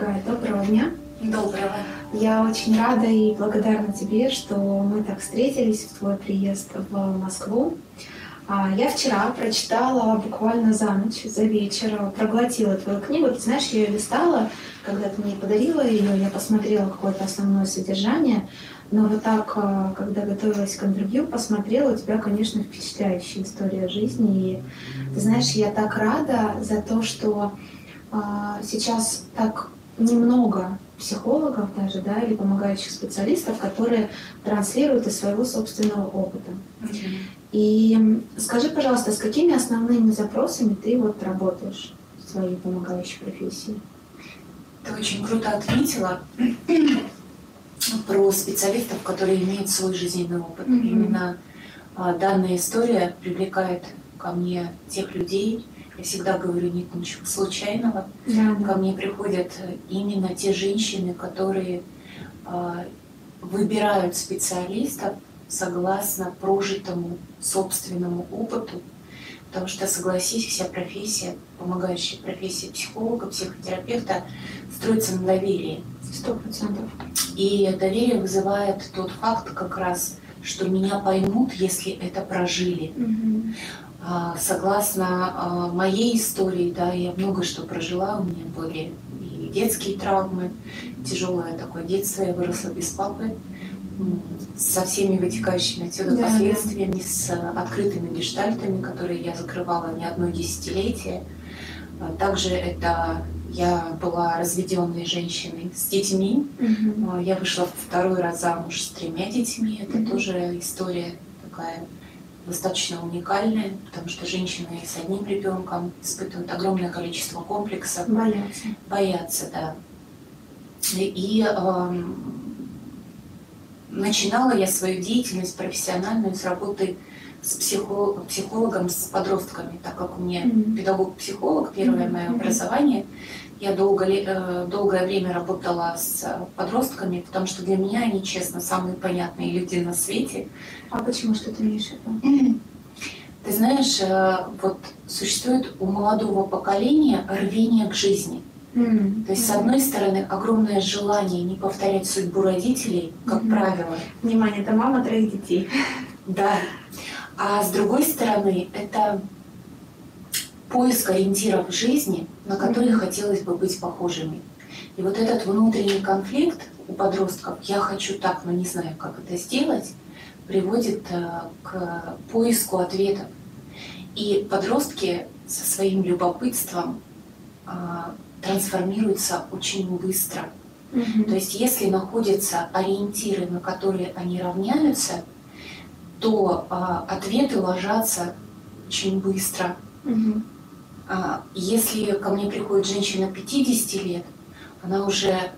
Дорогая, доброго дня. Доброго. Я очень рада и благодарна тебе, что мы так встретились в твой приезд в Москву. А, я вчера прочитала буквально за ночь, за вечер, проглотила твою книгу. Ты знаешь, я ее листала, когда ты мне подарила ее, я посмотрела какое-то основное содержание. Но вот так, а, когда готовилась к интервью, посмотрела, у тебя, конечно, впечатляющая история жизни. И ты знаешь, я так рада за то, что а, сейчас так немного психологов даже, да, или помогающих специалистов, которые транслируют из своего собственного опыта. И скажи, пожалуйста, с какими основными запросами ты вот работаешь в своей помогающей профессии? Ты очень круто отметила про специалистов, которые имеют свой жизненный опыт. Mm-hmm. Именно а, данная история привлекает ко мне тех людей, я всегда говорю, нет ничего случайного. Да, да. Ко мне приходят именно те женщины, которые э, выбирают специалистов согласно прожитому собственному опыту. Потому что, согласись, вся профессия, помогающая профессия психолога, психотерапевта, строится на доверии. Сто процентов. И доверие вызывает тот факт как раз, что меня поймут, если это прожили. Угу. Согласно а, моей истории, да, я много что прожила, у меня были и детские травмы, тяжелое такое детство, я выросла без папы, со всеми вытекающими отсюда да, последствиями, да. с открытыми гештальтами, которые я закрывала не одно десятилетие. А также это я была разведенной женщиной с детьми. Угу. Я вышла второй раз замуж с тремя детьми. Это угу. тоже история такая достаточно уникальная, потому что женщины с одним ребенком испытывают огромное количество комплексов. Боятся. Боятся, да. И, и э, начинала я свою деятельность профессиональную с работы с психо психологом с подростками, так как у меня mm-hmm. педагог-психолог, первое mm-hmm. мое образование. Я долго, э, долгое время работала с подростками, потому что для меня они, честно, самые понятные люди на свете. А почему что ты имеешь в виду? Ты знаешь, э, вот существует у молодого поколения рвение к жизни. Mm. То есть, с одной стороны, огромное желание не повторять судьбу родителей, как mm-hmm. правило. Внимание, это мама троих детей. Да. А с другой стороны, это поиск ориентиров жизни, на которые хотелось бы быть похожими. И вот этот внутренний конфликт у подростков «я хочу так, но не знаю, как это сделать», приводит э, к поиску ответов. И подростки со своим любопытством а, трансформируются очень быстро. Mm-hmm. То есть если находятся ориентиры, на которые они равняются, то а, ответы ложатся очень быстро. Mm-hmm. А, если ко мне приходит женщина 50 лет, она уже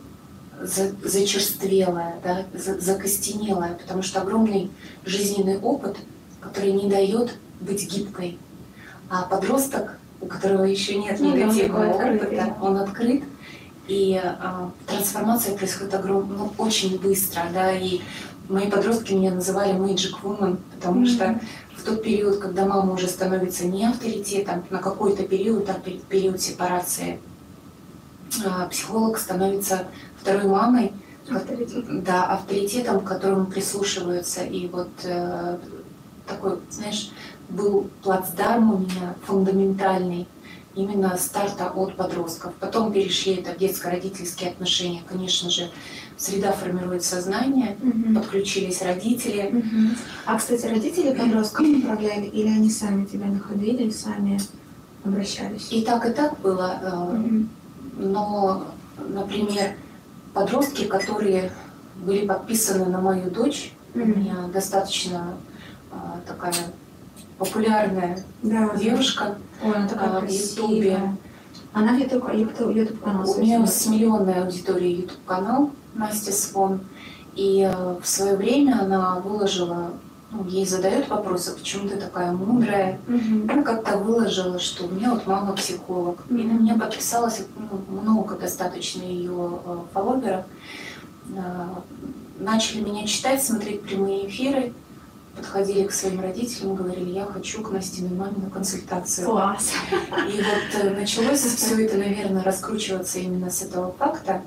зачерствелая, да, закостенелая, потому что огромный жизненный опыт, который не дает быть гибкой. А подросток, у которого еще нет ну, негативного опыта, открытый. он открыт, и а, трансформация происходит огром... ну, очень быстро, да, и мои подростки меня называли Magic Woman, потому mm-hmm. что в тот период, когда мама уже становится не авторитетом, на какой-то период, а период сепарации, а, психолог становится второй мамой, авторитетом. да, авторитетом, к которому прислушиваются. И вот э, такой, знаешь, был плацдарм у меня фундаментальный, именно старта от подростков. Потом перешли это в детско-родительские отношения. Конечно же, среда формирует сознание, угу. подключились родители. Угу. А, кстати, родители подростков управляли или они сами тебя находили, сами обращались? И так, и так было. Угу. Но, например, подростки, которые были подписаны на мою дочь, угу. у меня достаточно а, такая популярная да, девушка Ой, она такая а, в Ютубе. Она в YouTube, YouTube, YouTube канал. У нее с миллионной аудиторией YouTube канал Настя Свон. И э, в свое время она выложила, ну, ей задают вопросы, почему ты такая мудрая. Mm-hmm. Она как-то выложила, что у меня вот мама психолог. Mm-hmm. И на меня подписалось ну, много достаточно ее э, фолловеров. Э, начали меня читать, смотреть прямые эфиры. подходили к своим родителям и говорили, я хочу к Настиной маме на консультацию. Класс. И вот э, началось все это, наверное, раскручиваться именно с этого факта.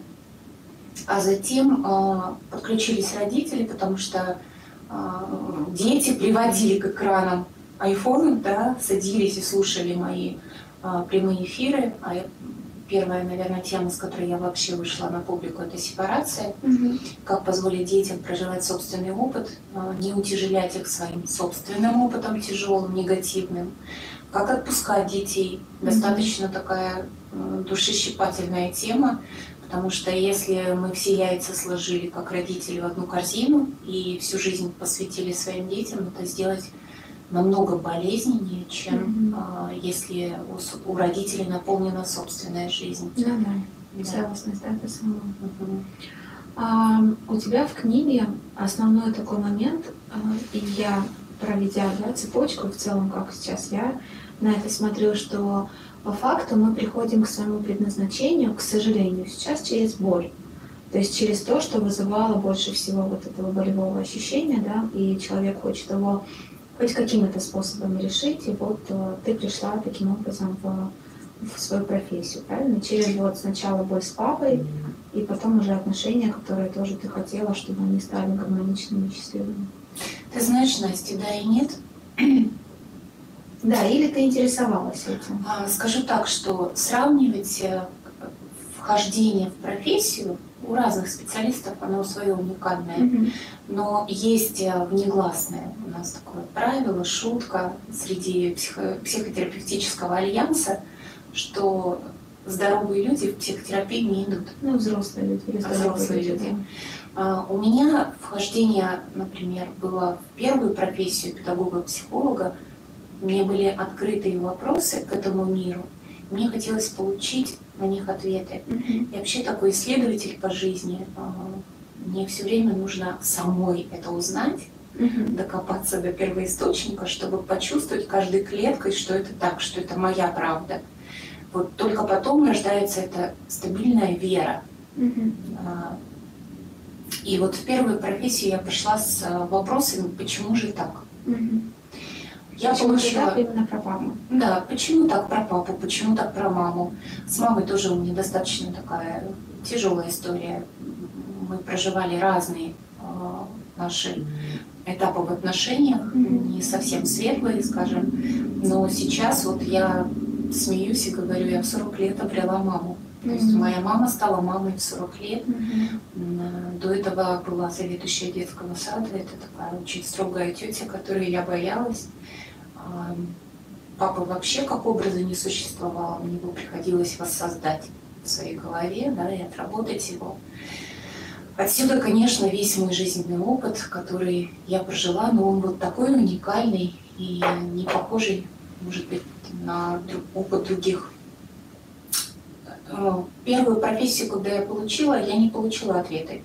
А затем э, подключились родители, потому что э, дети приводили к экранам айфонов, да, садились и слушали мои э, прямые эфиры. А первая, наверное, тема, с которой я вообще вышла на публику, это сепарация. Мгм. Как позволить детям проживать собственный опыт, э, не утяжелять их своим собственным опытом тяжелым, негативным. Как отпускать детей. Мгм. Достаточно такая э, душещипательная тема, потому что если мы все яйца сложили как родители в одну корзину и всю жизнь посвятили своим детям, это сделать намного болезненнее, чем а, если у, у родителей наполнена собственная жизнь. Да, Да. целостность, да, это самое. Мгм. А, у тебя в книге основной такой момент, а, и я, проведя да, цепочку в целом, как сейчас я на это смотрю, что по факту мы приходим к своему предназначению, к сожалению, сейчас через боль. То есть через то, что вызывало больше всего вот этого болевого ощущения, да, и человек хочет его хоть какими-то способами решить, и вот э, ты пришла таким образом в, в свою профессию, правильно? Через вот сначала боль с папой, и потом уже отношения, которые тоже ты хотела, чтобы они стали гармоничными и счастливыми. Ты знаешь, Настя, да и нет. Да, или ты интересовалась этим? А, Скажу так, что сравнивать э, вхождение в профессию у разных специалистов, оно свое уникальное. Мгм. Но есть э, внегласное у нас такое правило, шутка среди психо- психотерапевтического альянса, что здоровые люди в психотерапию не идут. Ну, взрослые люди или Взрослые люди. да. А, У меня вхождение, например, было в первую профессию педагога-психолога. Мне были открытые вопросы к этому миру. Мне хотелось получить на них ответы. Мгм. Я вообще такой исследователь по жизни. А, Мне все время нужно самой это узнать, Мгм. докопаться до первоисточника, чтобы почувствовать каждой клеткой, что это так, что это моя правда. Вот только потом рождается эта стабильная вера. А, И вот в первую профессию я пришла с а, вопросами, почему же так? Мгм. Я Почему получила... так именно про папу? Да, почему так про папу, почему так про маму? С мамой тоже у меня достаточно такая тяжелая история. Мы проживали разные а, наши этапы в отношениях, не совсем светлые, скажем. Но сейчас вот я смеюсь и говорю, я в 40 лет обрела маму. То есть моя мама стала мамой в 40 лет. М, До этого была заведующая детского сада. Это такая очень строгая тетя, которой я боялась. Папы вообще как образа не существовало. Мне его приходилось воссоздать в своей голове да, и отработать его. Отсюда, конечно, весь мой жизненный опыт, который я прожила, но он вот такой уникальный и не похожий, может быть, на опыт других Э, первую профессию, когда я получила, я не получила ответы.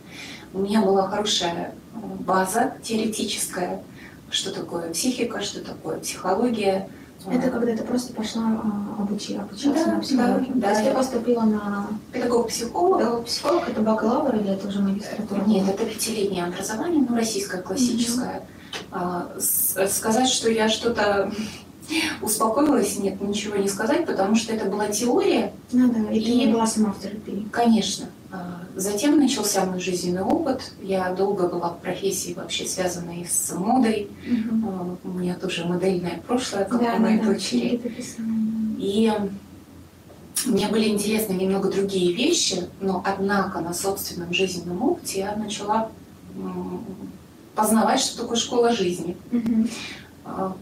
У меня была хорошая э, база теоретическая, что такое психика, что такое психология. Это когда ты просто пошла а, обучи, обучаться Да, на психологию. да, То есть да. ты поступила на педагог психолог, это бакалавр или это уже магистратура? Нет, это пятилетнее образование, ну, российское, классическое. А, с- сказать, что я что-то успокоилась, нет, ничего не сказать, потому что это была теория, Ну да, и ты И- не была сама в терапии. Конечно. А, Затем начался мой жизненный опыт. Я долго была в профессии вообще связанной с модой. А, У меня тоже модельное прошлое, как Да, у моей да, дочери. И мне были интересны немного другие вещи, но однако на собственном жизненном опыте я начала познавать, что такое школа жизни. А,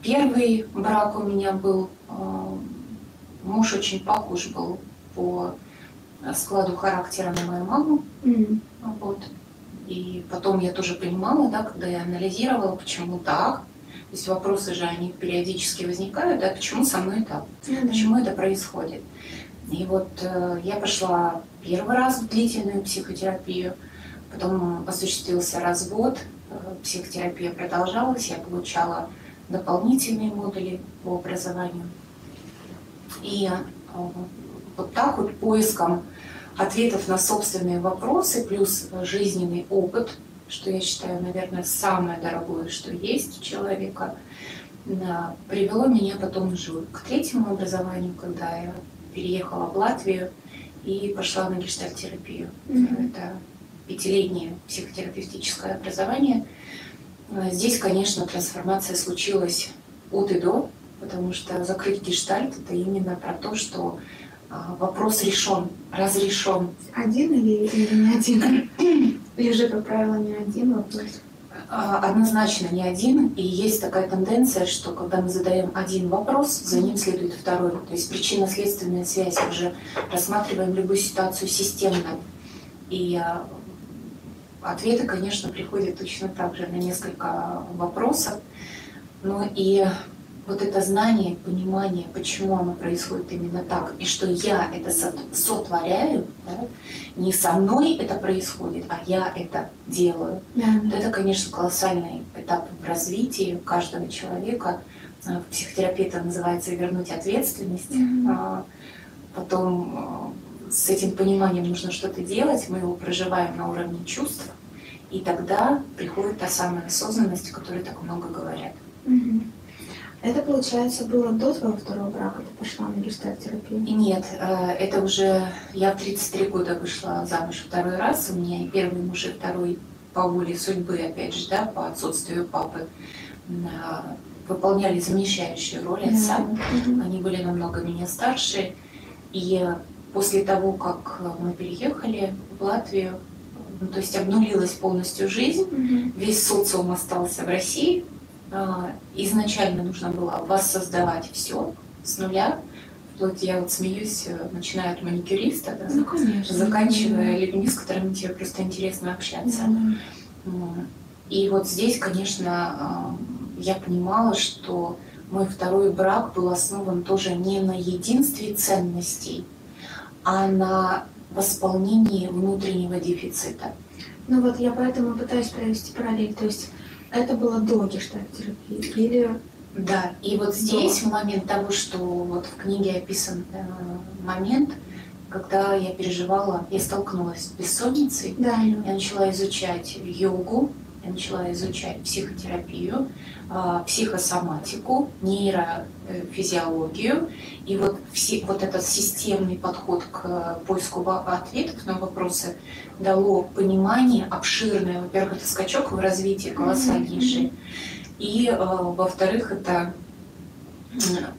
Первый брак у меня был, муж очень похож был по складу характера на мою маму. Мгм. Вот. И потом я тоже понимала, да, когда я анализировала, почему так. То есть вопросы же, они периодически возникают, да, почему со мной так, да. почему это происходит. И вот э, я пошла первый раз в длительную психотерапию, потом осуществился развод, э, психотерапия продолжалась, я получала дополнительные модули по образованию. И э, вот так вот поиском ответов на собственные вопросы плюс жизненный опыт что я считаю, наверное, самое дорогое, что есть у человека, привело меня потом уже к третьему образованию, когда я переехала в Латвию и пошла на гештальтерапию. Mm-hmm. Это пятилетнее психотерапевтическое образование. А, здесь, конечно, трансформация случилась от и до, потому что закрыть гештальт – это именно про то, что а, вопрос решен, разрешен. Один или, или не один? Или же, как правило, не один вопрос? А, однозначно не один, и есть такая тенденция, что когда мы задаем один вопрос, за ним следует второй. То есть причинно-следственная связь, мы же рассматриваем любую ситуацию системно. И а, ответы, конечно, приходят точно так же на несколько вопросов. Но и вот это знание, понимание, почему оно происходит именно так, и что я это сотворяю, да, не со мной это происходит, а я это делаю. Да. Вот это, конечно, колоссальный этап в развитии каждого человека. А, в психотерапии это называется вернуть ответственность. Mm-hmm. Потом а, с этим пониманием нужно что-то делать, мы его проживаем на уровне чувств, и тогда приходит та самая осознанность, о которой так много говорят. Mm-hmm. Это, получается, было до твоего второго брака, ты пошла на гештальт-терапию? Нет, э, это уже я в 33 года вышла замуж второй раз. У меня и первый муж, и второй по воле судьбы, опять же, да, по отсутствию папы, э, выполняли замещающую роль отца. Да. Они были намного меня старше. И после того, как мы переехали в Латвию, ну, то есть обнулилась полностью жизнь, угу. весь социум остался в России, а, изначально нужно было воссоздавать все с нуля, вплоть, я вот смеюсь, э, начиная от маникюриста, да, ну, конечно, заканчивая да. людьми, с которыми тебе просто интересно общаться. Да. И вот здесь, конечно, а, я понимала, что мой второй брак был основан тоже не на единстве ценностей, а на восполнении внутреннего дефицита. Ну вот я поэтому пытаюсь провести параллель. То есть это было до гештальт-терапии? Или... Да, и вот здесь, в момент того, что вот в книге описан э, момент, когда я переживала, я столкнулась с бессонницей, да. я начала изучать йогу, я начала изучать психотерапию, а, психосоматику, нейрофизиологию. И вот, все, вот этот системный подход к поиску ответов на вопросы дало понимание обширное. Во-первых, это скачок в развитии колоссальнейший. И, а, во-вторых, это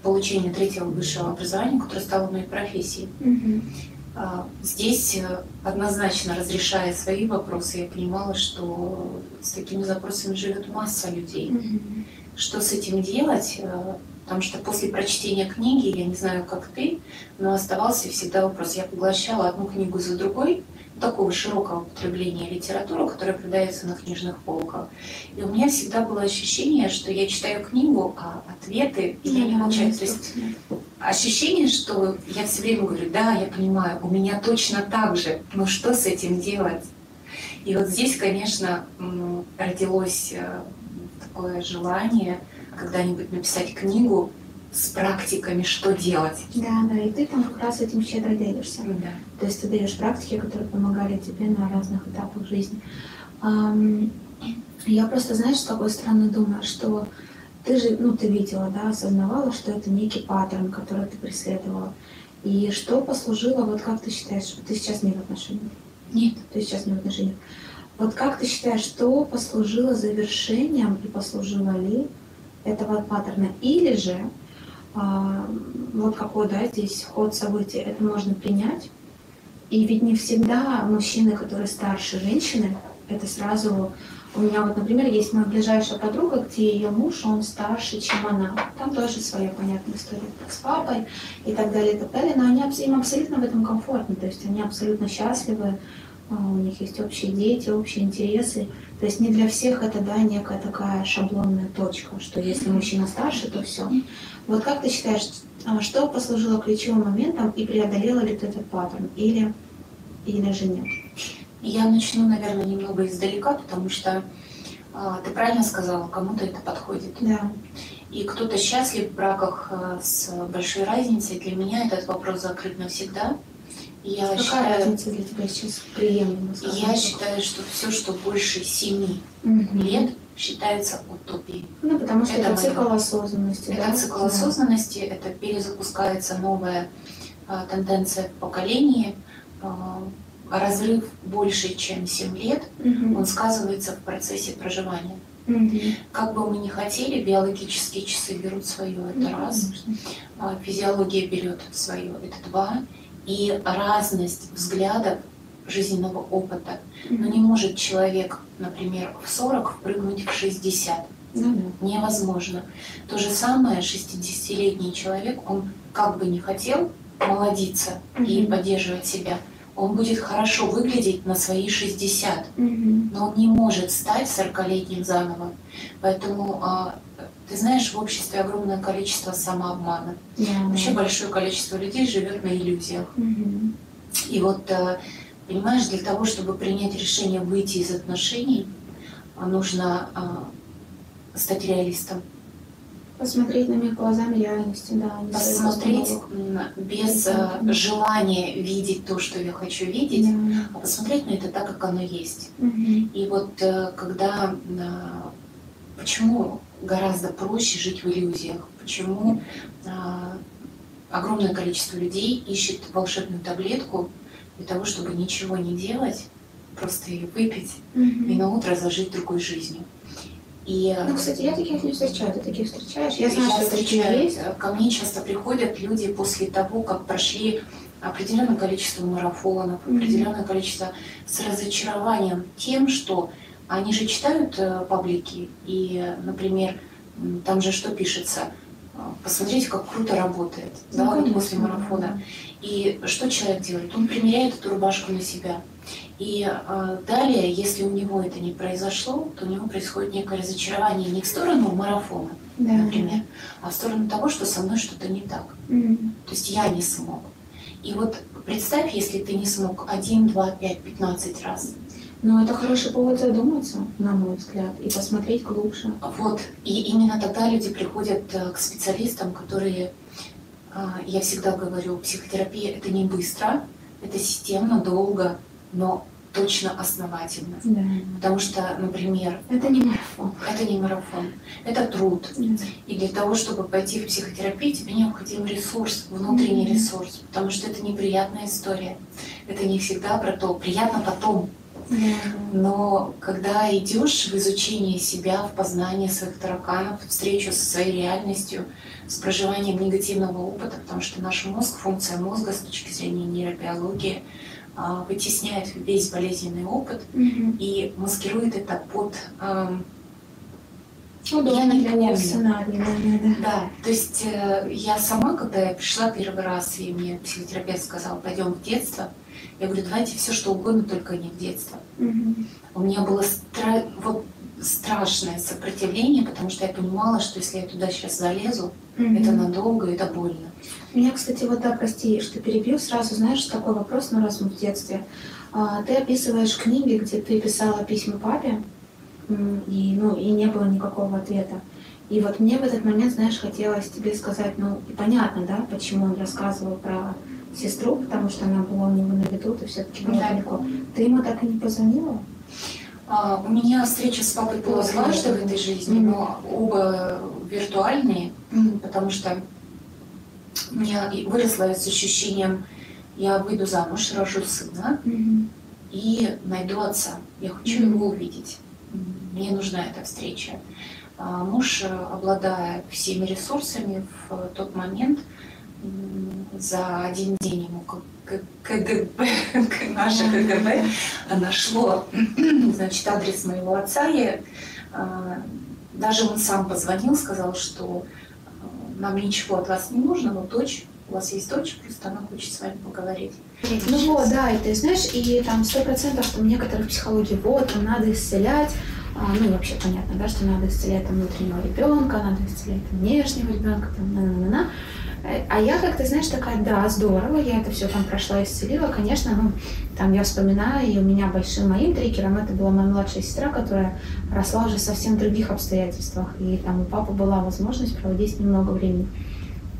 получение третьего высшего образования, которое стало моей профессией. Здесь э, однозначно разрешая свои вопросы, я понимала, что с такими запросами живет масса людей. Mm-hmm. Что с этим делать? Э, потому что после прочтения книги, я не знаю, как ты, но оставался всегда вопрос. Я поглощала одну книгу за другой, такого широкого потребления литературы, которая продается на книжных полках. И у меня всегда было ощущение, что я читаю книгу, а ответы я не получаю. То есть ощущение, что я все время говорю, да, я понимаю, у меня точно так же, но что с этим делать? И вот здесь, конечно, родилось э, такое желание когда-нибудь написать книгу с практиками, что делать. Да, да, и ты там как раз этим щедро делишься. Да. То есть ты даешь практики, которые помогали тебе на разных этапах жизни. Я просто, знаешь, с какой стороны думаю, что ты же, ну, ты видела, да, осознавала, что это некий паттерн, который ты преследовала. И что послужило, вот как ты считаешь, что ты сейчас не в отношениях? Нет. Ты сейчас не в отношениях. Вот как ты считаешь, что послужило завершением и послужило ли этого паттерна? Или же вот какой, да, здесь ход событий, это можно принять. И ведь не всегда мужчины, которые старше женщины, это сразу... У меня вот, например, есть моя ближайшая подруга, где ее муж, он старше, чем она. Там тоже своя понятная история с папой и так далее, и так далее. Но они, им абсолютно в этом комфортно, то есть они абсолютно счастливы, а, у них есть общие дети, общие интересы. То есть не для всех это да, некая такая шаблонная точка, что если мужчина старше, то все. Вот как ты считаешь, а, что послужило ключевым моментом и преодолело ли ты этот паттерн или, или же нет? Я начну, наверное, немного издалека, потому что а, ты правильно сказала, кому-то это подходит. Да. И кто-то счастлив в браках а, с большой разницей. Для меня этот вопрос закрыт навсегда. Я Какая считаю, разница для тебя сейчас приемлема? Я считаю, что все, что больше семи угу. лет, считается утопией. Ну, потому что это, это цикл осознанности. Это да? цикл да. осознанности, это перезапускается новая а, тенденция в поколении. А, разрыв больше, чем 7 лет, угу. он сказывается в процессе проживания. Угу. Как бы мы ни хотели, биологические часы берут свое, это ну, раз. А, физиология берет свое, это два. И разность взглядов жизненного опыта. Но не может человек, например, в 40 впрыгнуть в 60. Mm-hmm. Невозможно. То же самое 60-летний человек, он как бы не хотел молодиться mm-hmm. и поддерживать себя, он будет хорошо выглядеть на свои 60, mm-hmm. но он не может стать 40-летним заново. Поэтому, а, ты знаешь, в обществе огромное количество самообмана. Yeah. Вообще большое количество людей живет на иллюзиях. Mm-hmm. И вот а, Понимаешь, для того, чтобы принять решение выйти из отношений, нужно а, стать реалистом. Посмотреть на них глазами реальности, да. Посмотреть без а, желания видеть то, что я хочу видеть, да. а посмотреть на это так, как оно есть. Угу. И вот э, когда... Почему гораздо проще жить в иллюзиях? Почему огромное количество людей ищет волшебную таблетку, для того, чтобы ничего не делать, просто ее выпить mm-hmm. и на утро зажить другой жизнью. И, ну, кстати, я таких не встречаю, ты таких встречаешь? Я знаю, что встречаю. Есть. Ко мне часто приходят люди после того, как прошли определенное количество марафонов, mm-hmm. определенное количество с разочарованием тем, что они же читают э, паблики, и, например, там же что пишется, посмотрите, как круто работает, ну, да, вот после марафона. И что человек делает? Он примеряет эту рубашку на себя. И э, далее, если у него это не произошло, то у него происходит некое разочарование не в сторону марафона, да. например, а в сторону того, что со мной что-то не так. Mm. То есть я не смог. И вот представь, если ты не смог один, два, пять, пятнадцать раз. Но это хороший повод задуматься, на мой взгляд, и посмотреть глубже. Вот. И именно тогда люди приходят э, к специалистам, которые а, я всегда говорю, психотерапия это не быстро, это системно, долго, но точно основательно. Да. Потому что, например... Это не марафон. Это не марафон. Это труд. Да. И для того, чтобы пойти в психотерапию, тебе необходим ресурс, внутренний mm ресурс. Потому что это неприятная история. Это не всегда про то. Приятно потом. Но когда идешь в изучение себя, в познание своих тараканов, встречу со своей реальностью, с проживанием негативного опыта, потому что наш мозг, функция мозга с точки зрения нейробиологии, а, вытесняет весь болезненный опыт mm-hmm. и маскирует это под эм, Удобно для сценарий, да, да. То есть э, я сама, когда я пришла первый раз, и мне психотерапевт сказал, пойдем в детство, я говорю, давайте все что угодно, только не в детство. Угу. У меня было стра... вот, страшное сопротивление, потому что я понимала, что если я туда сейчас залезу, угу. это надолго, это больно. Меня, кстати, вот да, прости, что перебью, сразу знаешь такой вопрос, ну раз мы в детстве. А, ты описываешь книги, где ты писала письма папе, и, ну, и не было никакого ответа. И вот мне в этот момент, знаешь, хотелось тебе сказать, ну, и понятно, да, почему он рассказывал про сестру, потому что она была у него на виду, ты все-таки была да. далеко. Ты ему так и не позвонила? А, у меня встреча с папой была дважды в этой жизни, mm-hmm. но оба виртуальные, mm-hmm. потому что у меня выросла с ощущением, я выйду замуж, рожу сына mm-hmm. и найду отца. Я хочу mm-hmm. его увидеть. Мне нужна эта встреча. А муж, обладая всеми ресурсами в тот момент, за один день ему КГБ, наше КГБ нашло значит, адрес моего отца. И, а, даже он сам позвонил, сказал, что а, нам ничего от вас не нужно, но дочь, у вас есть дочь, просто она хочет с вами поговорить. Ну вот, да, и ты знаешь, и там сто процентов, что в некоторых психологии, вот, там надо исцелять, а, ну и вообще понятно, да, что надо исцелять там внутреннего ребенка, надо исцелять там, внешнего ребенка, там, на на на а я как-то, знаешь, такая, да, здорово, я это все там прошла, исцелила. Конечно, ну, там я вспоминаю, и у меня большим моим триггером это была моя младшая сестра, которая росла уже совсем в других обстоятельствах. И там у папы была возможность проводить с ним много времени.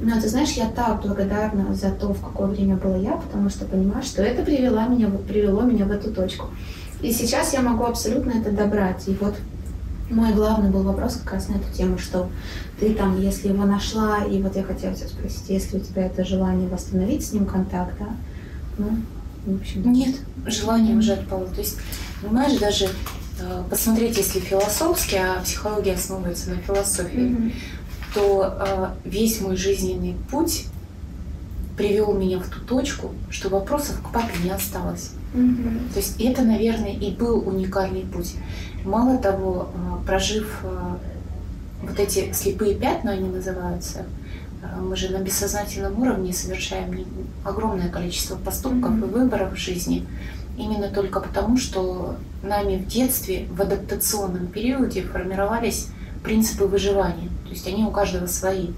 Ну, ты знаешь, я так благодарна за то, в какое время была я, потому что понимаю, что это привело меня, привело меня в эту точку. И сейчас я могу абсолютно это добрать. И вот мой главный был вопрос как раз на эту тему, что ты там, если его нашла, и вот я хотела тебя спросить, если у тебя это желание восстановить с ним контакт, да? Ну, в общем. Нет, желание уже отпало. То есть, понимаешь, даже э, посмотреть, если философски, а психология основывается на философии, mm-hmm. то э, весь мой жизненный путь привел меня в ту точку, что вопросов к папе не осталось. Mm-hmm. То есть это, наверное, и был уникальный путь. Мало того, э, прожив э, вот эти слепые пятна, они называются, э, мы же на бессознательном уровне совершаем огромное количество поступков mm-hmm. и выборов в жизни, именно только потому, что нами в детстве, в адаптационном периоде формировались принципы выживания. То есть они у каждого свои.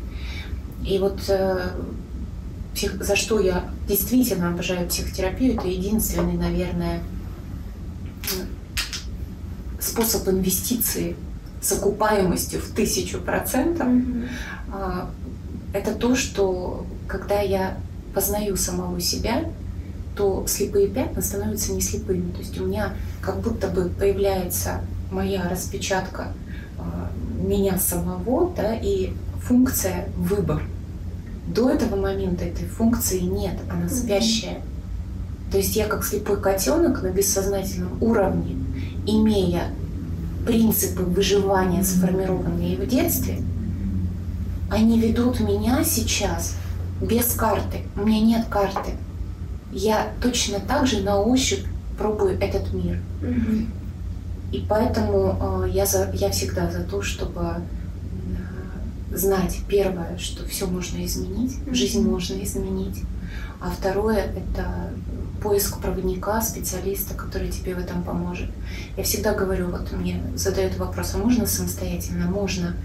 И вот за что я действительно обожаю психотерапию, это единственный, наверное, способ инвестиции с окупаемостью в тысячу процентов, mm-hmm. это то, что когда я познаю самого себя, то слепые пятна становятся не слепыми. То есть у меня как будто бы появляется моя распечатка а, меня самого, да, и функция выбор. До этого момента этой функции нет, она спящая. То есть я как слепой котенок на бессознательном уровне, имея принципы выживания, сформированные в детстве, они ведут меня сейчас без карты. У меня нет карты. Я точно так же на ощупь пробую этот мир. И поэтому э, я, за, я всегда за то, чтобы э, знать, первое, что все можно изменить, жизнь можно изменить. А второе – это поиск проводника, специалиста, который тебе в этом поможет. Я всегда говорю, вот мне задают вопрос, а можно самостоятельно? Можно.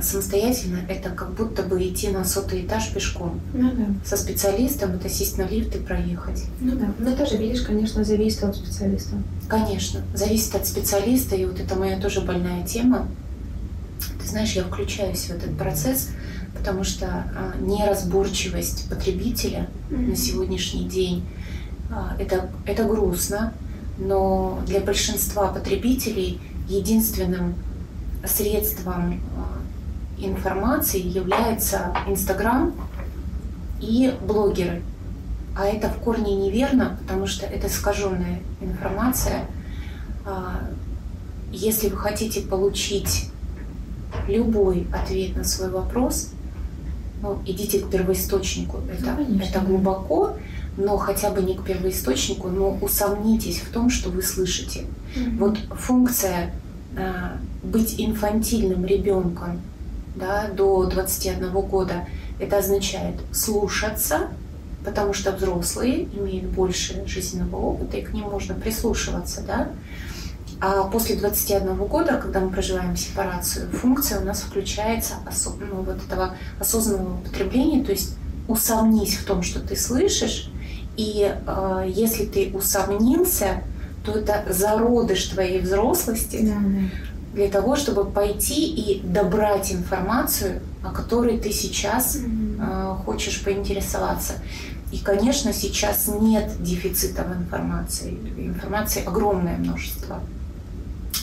Самостоятельно это как будто бы идти на сотый этаж пешком. Ну да. Со специалистом это сесть на лифт и проехать. Ну да. Но тоже, видишь, конечно, зависит от специалиста. Конечно, зависит от специалиста, и вот это моя тоже больная тема. Ты знаешь, я включаюсь в этот процесс, потому что а, неразборчивость потребителя mm-hmm. на сегодняшний день это, это грустно, но для большинства потребителей единственным средством а, информации является Инстаграм и блогеры. А это в корне неверно, потому что это искаженная информация. А, если вы хотите получить любой ответ на свой вопрос, ну, идите к первоисточнику. Это, ну, это глубоко, но хотя бы не к первоисточнику, но усомнитесь в том, что вы слышите. Mm-hmm. Вот функция э, быть инфантильным ребенком да, до 21 года, это означает слушаться, потому что взрослые имеют больше жизненного опыта, и к ним можно прислушиваться. Да? А после 21 года, когда мы проживаем сепарацию, функция у нас включается осо- ну, вот этого осознанного употребления, то есть усомнись в том, что ты слышишь, и э, если ты усомнился, то это зародыш твоей взрослости да, да. для того, чтобы пойти и добрать информацию, о которой ты сейчас э, хочешь поинтересоваться. И, конечно, сейчас нет дефицита в информации. Информации огромное множество.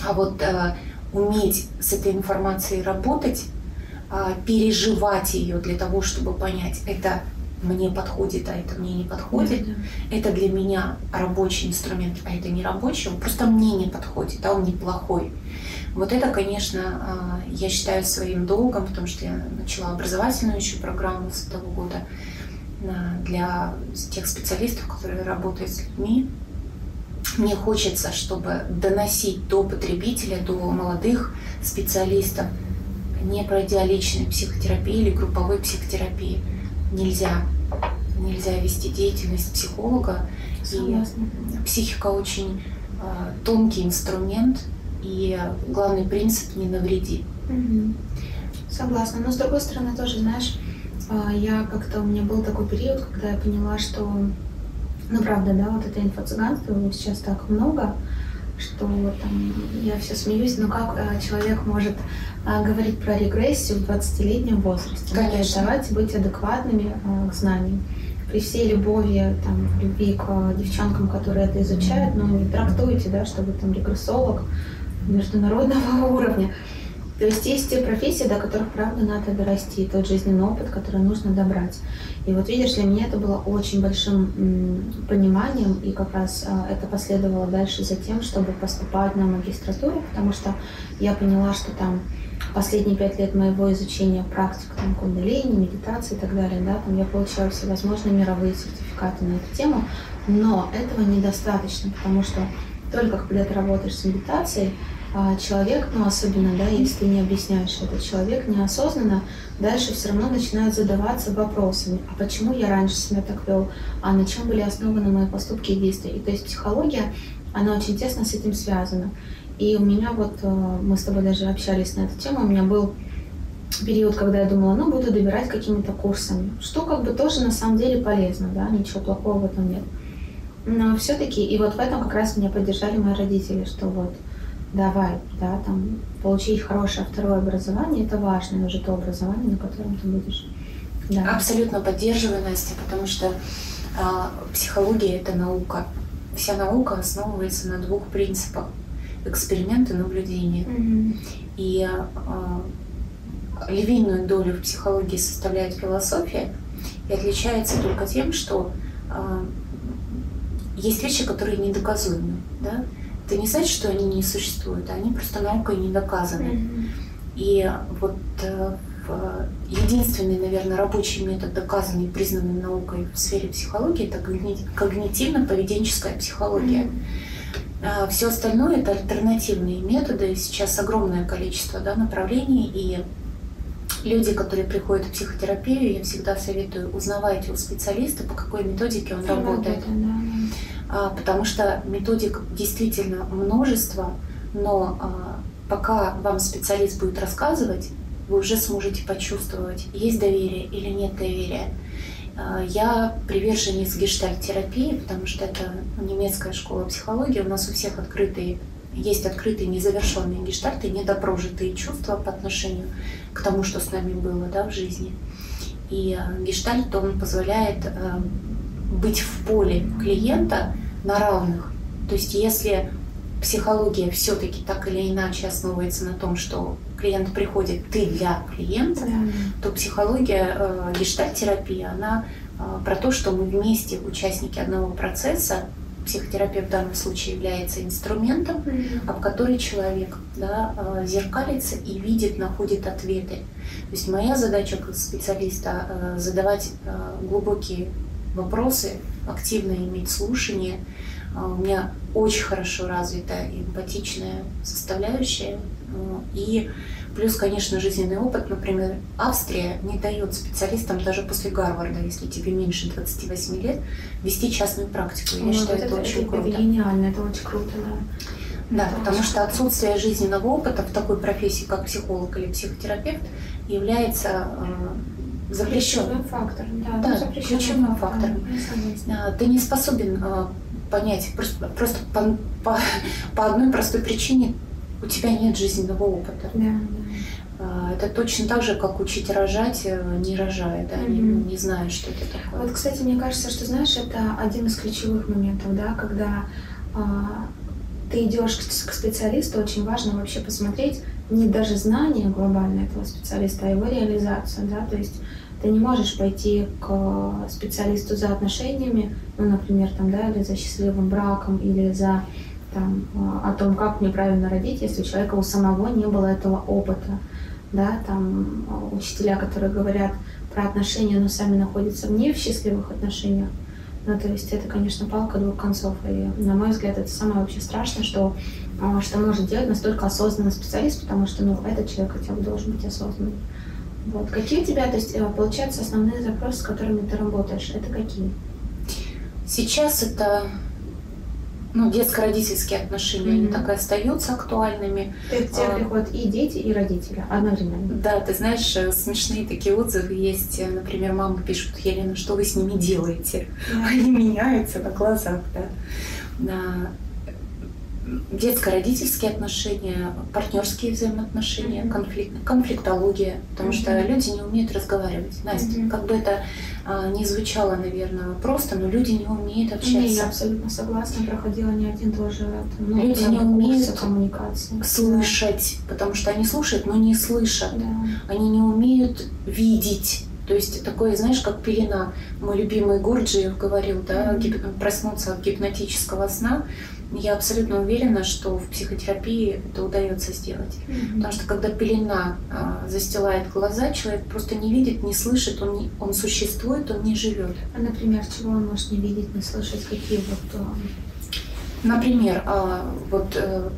А вот э, уметь с этой информацией работать, э, переживать ее для того, чтобы понять, это мне подходит, а это мне не подходит. Да, да. Это для меня рабочий инструмент, а это не рабочий, он просто мне не подходит, а он неплохой. Вот это, конечно, а, я считаю своим долгом, потому что я начала образовательную еще программу с этого года а, для тех специалистов, которые работают с людьми. Мне хочется, чтобы доносить до потребителя, до молодых специалистов, не пройдя личной психотерапии или групповой психотерапии, нельзя. Нельзя вести деятельность психолога. Согласна. И психика очень э, тонкий инструмент, и главный принцип не навреди. Угу. Согласна. Но с другой стороны тоже, знаешь, э, я как-то у меня был такой период, когда я поняла, что, ну правда, да, вот это инфо-цыганство его сейчас так много, что там я все смеюсь, но как э, человек может а, говорить про регрессию в 20-летнем возрасте. Конечно. Давайте быть адекватными а, к знаниям. При всей любови, там, любви к а, девчонкам, которые это изучают, но не трактуйте, да, что вы там регрессолог международного уровня. То есть есть те профессии, до которых, правда, надо дорасти, тот жизненный опыт, который нужно добрать. И вот видишь, для меня это было очень большим м, пониманием, и как раз а, это последовало дальше за тем, чтобы поступать на магистратуру, потому что я поняла, что там последние пять лет моего изучения практик, там, кундалини, медитации и так далее, да, там я получала всевозможные мировые сертификаты на эту тему, но этого недостаточно, потому что только когда ты работаешь с медитацией, а человек, ну особенно, да, если ты не объясняешь это, человек неосознанно дальше все равно начинает задаваться вопросами, а почему я раньше себя так вел, а на чем были основаны мои поступки и действия. И то есть психология, она очень тесно с этим связана. И у меня вот, э, мы с тобой даже общались на эту тему, у меня был период, когда я думала, ну, буду добирать какими-то курсами, что как бы тоже на самом деле полезно, да, ничего плохого в этом нет. Но все-таки, и вот в этом как раз меня поддержали мои родители, что вот, давай, да, там, получить хорошее второе образование, это важно, уже то образование, на котором ты будешь. Да. Абсолютно поддерживаю, Настя, потому что а, психология – это наука. Вся наука основывается на двух принципах – эксперимент и наблюдение. Мгм. И а, львиную долю в психологии составляет философия и отличается только тем, что а, есть вещи, которые недоказуемы. Да? Это не значит, что они не существуют, а они просто наукой не доказаны. Мгм. И вот э, в- единственный, наверное, рабочий метод, доказанный и признанный наукой в сфере психологии, это когни- когнитивно-поведенческая психология. Все остальное это альтернативные методы. Сейчас огромное количество да, направлений. И люди, которые приходят в психотерапию, я всегда советую, узнавайте у специалиста, по какой методике он работает. да, да. А, потому что методик действительно множество, но а, пока вам специалист будет рассказывать, вы уже сможете почувствовать, есть доверие или нет доверия. А, Я приверженец гештальт-терапии, потому что это немецкая школа психологии. У нас у всех открытые, есть открытые незавершенные гештальты, недопрожитые чувства по отношению к тому, что с нами было да, в жизни. И а, гештальт, он позволяет а, быть в поле клиента на равных. То есть если психология все-таки так или иначе основывается на том, что клиент приходит ты для клиента, Да. то психология, э, гештальт-терапия, она э, про то, что мы вместе, участники одного процесса, психотерапия в данном случае является инструментом, Мгм. об который человек да, э, зеркалится и видит, находит ответы. То есть моя задача как специалиста э, задавать э, глубокие вопросы, активно иметь слушание. Э, У меня очень хорошо развита эмпатичная составляющая. Э, И плюс, конечно, жизненный опыт. Например, Австрия не дает специалистам даже после Гарварда, если тебе меньше 28 лет, вести частную практику. Я Ой, считаю, вот это, очень круто. Это гениально, это очень круто, да. Да, Это потому что отсутствие жизненного опыта в такой профессии, как психолог или психотерапевт, является э, запрещенным. Ключевым фактором, да. Да, ну, запрещенным ключевым фактором. согласна. А, Ты не способен э, понять, просто, просто по, по, по одной простой причине у тебя нет жизненного опыта. Да, да. А, Это точно так же, как учить рожать, э, не рожая, да, не, Мгм. не зная, что это такое. Вот, кстати, мне кажется, что, знаешь, это один из ключевых моментов, да, когда а, ты идешь к, к специалисту, очень важно вообще посмотреть не даже знание глобальное этого специалиста, а его реализацию, да, то есть ты не можешь пойти к специалисту за отношениями, ну, например, там, да, или за счастливым браком, или за там, а, о том, как мне правильно родить, если у человека у самого не было этого опыта, да, там а, учителя, которые говорят про отношения, но сами находятся не в счастливых отношениях, ну, то есть это, конечно, палка двух концов. И, на мой взгляд, это самое вообще страшное, что, что может делать настолько осознанный специалист, потому что, ну, этот человек хотя бы должен быть осознанным. Вот. Какие у тебя, то есть, э, получается, основные запросы, с которыми ты работаешь, это какие? Сейчас это ну, детско-родительские отношения, они Мгм. так и остаются актуальными. То есть к тебе А. приходят и дети, и родители одновременно. Да, ты знаешь, э, смешные такие отзывы есть. Э, Например, мамы пишут, Елена, что вы с ними делаете? Они меняются на глазах, да. Да. Детско-родительские отношения, партнерские взаимоотношения, конфликт, конфликтология, потому что люди не умеют разговаривать. Настя, как бы это а, не звучало, наверное, просто, но люди не умеют общаться. Не, я абсолютно согласна, проходила не один тоже. Ну, люди не умеют коммуникации. слышать, да. потому что они слушают, но не слышат. Да. Они не умеют видеть то есть такое, знаешь, как пелена. Мой любимый Гурджиев говорил, да, гип... проснуться от гипнотического сна. Я абсолютно уверена, что в психотерапии это удается сделать. Mm-hmm. Потому что когда пелена а, застилает глаза, человек просто не видит, не слышит, он, не, он существует, он не живет. А, например, чего он может не видеть, не слышать, какие вот... А, например, а, вот а,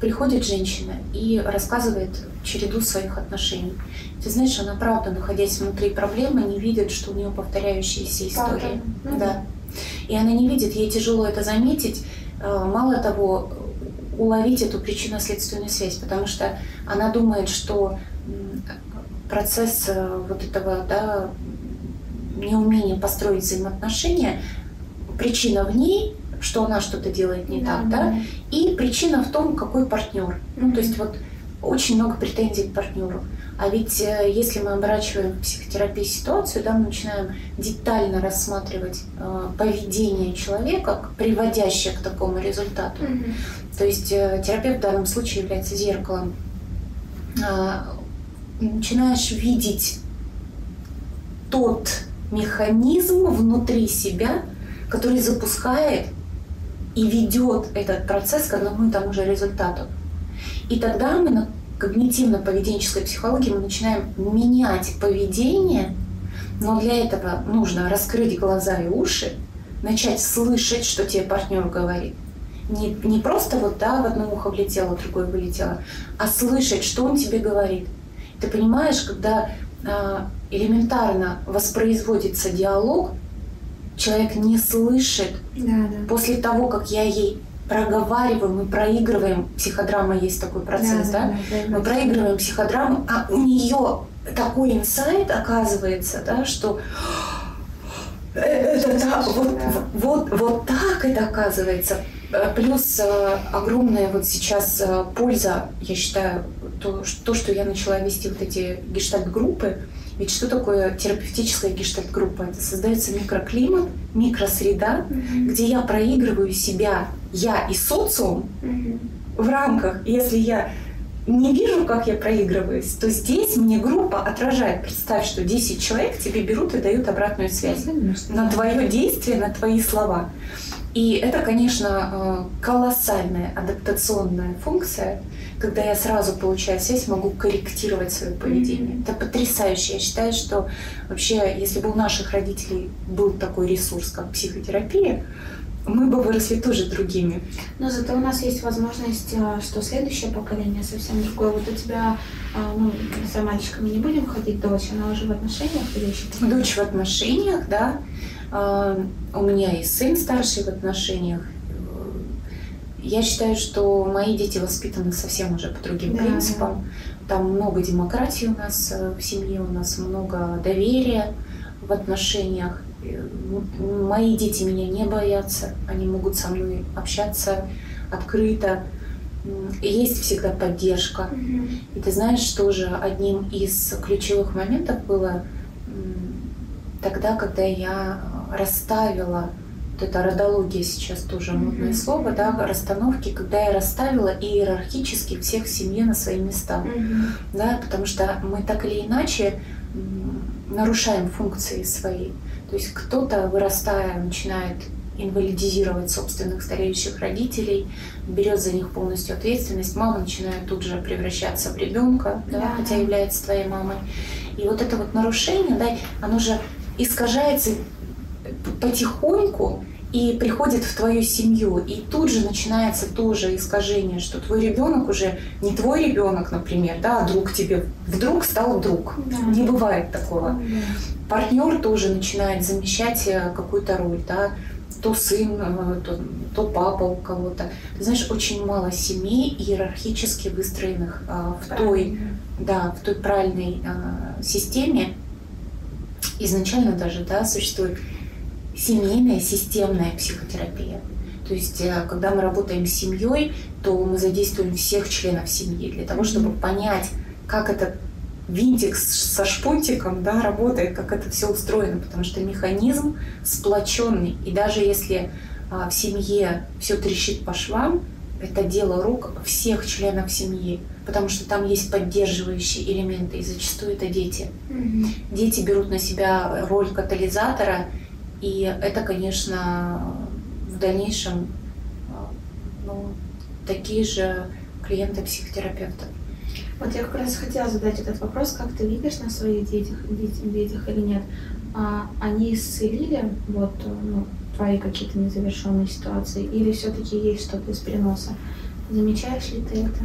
приходит женщина и рассказывает череду своих отношений. Ты знаешь, она правда, находясь внутри проблемы, не видит, что у нее повторяющиеся истории. Правда? Да. И она не видит, ей тяжело это заметить. Э, мало того, уловить эту причинно-следственную связь, потому что она думает, что процесс э, вот этого да, неумения построить взаимоотношения, причина в ней, что она что-то делает не да, так, да, да, и причина в том, какой партнер. Ну, то есть вот очень много претензий к партнеру. А ведь э, если мы оборачиваем психотерапии ситуацию, да, мы начинаем детально рассматривать э, поведение человека, приводящее к такому результату. Mm-hmm. То есть э, терапевт в данном случае является зеркалом. Э, начинаешь видеть тот механизм внутри себя, который запускает и ведет этот процесс к одному и тому же результату. И тогда мы когнитивно-поведенческой психологии мы начинаем менять поведение, но для этого нужно раскрыть глаза и уши, начать слышать, что тебе партнер говорит. Не, не просто вот, да, в одно ухо влетело, в другое вылетело, а слышать, что он тебе говорит. Ты понимаешь, когда э, элементарно воспроизводится диалог, человек не слышит да, да. после того, как я ей проговариваем, мы проигрываем, психодрама есть такой процесс, да? да? да, да мы проигрываем психодраму, а у нее такой инсайт оказывается, да, что это, да, вот, вот, вот так это оказывается. Плюс э, огромная вот сейчас э, польза, я считаю, то, то, что я начала вести вот эти гештальт-группы, ведь что такое терапевтическая гештальт-группа? Это создается микроклимат, микросреда, mm-hmm. где я проигрываю себя, я и социум mm-hmm. в рамках, если я не вижу, как я проигрываюсь, то здесь мне группа отражает. Представь, что 10 человек тебе берут и дают обратную связь mm-hmm. на твое действие, на твои слова. И это, конечно, э, колоссальная адаптационная функция, когда я сразу получаю связь, могу корректировать свое поведение. Mm-hmm. Это потрясающе. Я считаю, что вообще, если бы у наших родителей был такой ресурс, как психотерапия, мы бы выросли тоже другими. Но зато у нас есть возможность, э, что следующее поколение совсем другое. Вот у тебя, э, ну, за мальчиками не будем ходить, дочь, она уже в отношениях или еще? Дочь в отношениях, да. А, у меня и сын старший в отношениях. Я считаю, что мои дети воспитаны совсем уже по другим да, принципам. Да. Там много демократии у нас э, в семье, у нас много доверия в отношениях. Мои дети меня не боятся, они могут со мной общаться открыто. Есть всегда поддержка. Mm-hmm. И ты знаешь, тоже одним из ключевых моментов было тогда, когда я расставила, вот это родология сейчас тоже модное mm-hmm. слово, да, расстановки, когда я расставила иерархически всех в семье на свои места, mm-hmm. да, потому что мы так или иначе нарушаем функции свои. То есть кто-то, вырастая, начинает инвалидизировать собственных стареющих родителей, берет за них полностью ответственность. Мама начинает тут же превращаться в ребенка, да, да, хотя является твоей мамой. И вот это вот нарушение, да, оно же искажается потихоньку и приходит в твою семью, и тут же начинается тоже искажение, что твой ребенок уже не твой ребенок, например, да, а друг тебе вдруг стал друг. Да. Не бывает такого. Да. Партнер тоже начинает замещать э, какую-то роль, да, то сын, э, то, то папа у кого-то. Ты знаешь, очень мало семей иерархически выстроенных а, в той, да, в той правильной а, системе. Изначально даже, да, существует семейная системная психотерапия. То есть, э, когда мы работаем с семьей, то мы задействуем всех членов семьи для того, чтобы понять, как этот винтик со шпунтиком да, работает, как это все устроено, потому что механизм сплоченный. И даже если а, в семье все трещит по швам, это дело рук всех членов семьи, потому что там есть поддерживающие элементы, и зачастую это дети. Mm-hmm. Дети берут на себя роль катализатора, и это, конечно, в дальнейшем ну, такие же клиенты психотерапевтов. Вот я как раз хотела задать этот вопрос, как ты видишь на своих детях, детях или нет, а, они исцелили вот, ну, твои какие-то незавершенные ситуации, или все-таки есть что-то из переноса? Замечаешь ли ты это?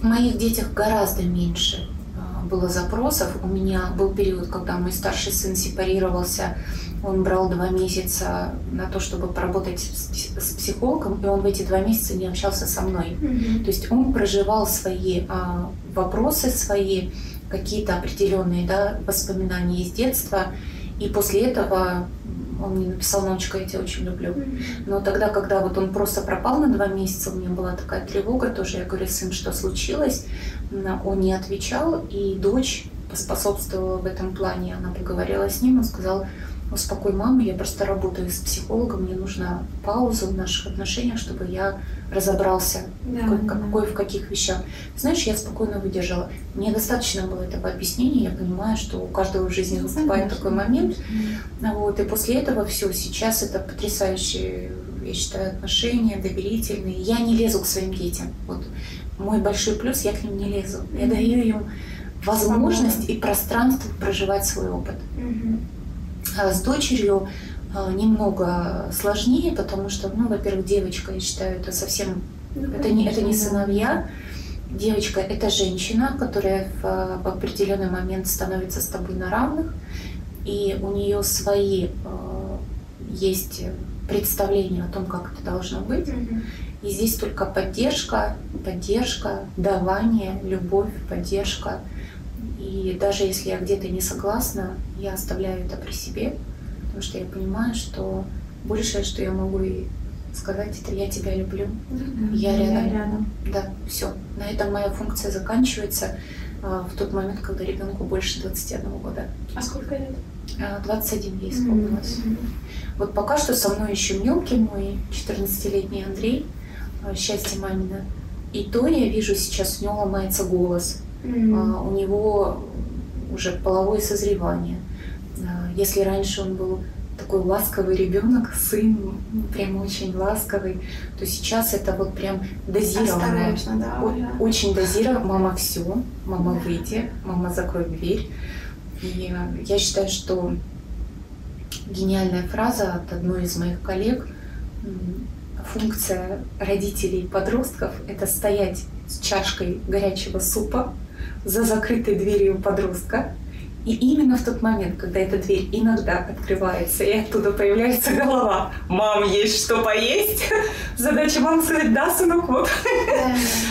В моих детях гораздо меньше а, было запросов. У меня был период, когда мой старший сын сепарировался он брал два месяца на то, чтобы поработать с психологом, и он в эти два месяца не общался со мной. Mm-hmm. То есть он проживал свои а, вопросы, свои какие-то определенные да, воспоминания из детства, и после этого он мне написал, Ночка, я тебя очень люблю. Но тогда, когда вот он просто пропал на два месяца, у меня была такая тревога тоже. Я говорю, сын, что случилось? Он не отвечал, и дочь поспособствовала в этом плане. Она поговорила с ним, он сказал, успокой маму, я просто работаю с психологом, мне нужна пауза в наших отношениях, чтобы я разобрался, да, в, какой, да. в каких вещах. Знаешь, я спокойно выдержала. Мне достаточно было этого объяснения, я понимаю, что у каждого в жизни наступает такой момент. Вот, и после этого все, сейчас это потрясающие, я считаю, отношения, доверительные. Я не лезу к своим детям. Вот мой большой плюс, я к ним не лезу. Я даю им возможность и пространство проживать свой опыт. Mm-hmm. С дочерью а, немного сложнее, потому что, ну, во-первых, девочка, я считаю, это совсем, ну, это, не, это не сыновья. Девочка – это женщина, которая в, в определенный момент становится с тобой на равных, и у нее свои э, есть представления о том, как это должно быть. И здесь только поддержка, поддержка, давание, любовь, поддержка – и даже если я где-то не согласна, я оставляю это при себе, потому что я понимаю, что большее, что я могу и сказать, это я тебя люблю, да, я, рядом. я рядом. Да, все. На этом моя функция заканчивается а, в тот момент, когда ребенку больше 21 года. А сколько лет? 21 ей исполнилось. Mm-hmm. Вот пока что со мной еще мелкий мой 14-летний Андрей, а, счастье мамина. И то я вижу сейчас у него ломается голос. Mm-hmm. у него уже половое созревание. А, если раньше он был такой ласковый ребенок, сын, прям очень ласковый, то сейчас это вот прям дозированно. Да, О- очень дозированно. Мама все, мама выйди, мама закрой дверь. И я считаю, что гениальная фраза от одной из моих коллег, функция родителей и подростков – это стоять с чашкой горячего супа, за закрытой дверью подростка. И именно в тот момент, когда эта дверь иногда открывается, и оттуда появляется голова, «Мам, есть что поесть?» Задача мамы сказать «Да, сынок, вот».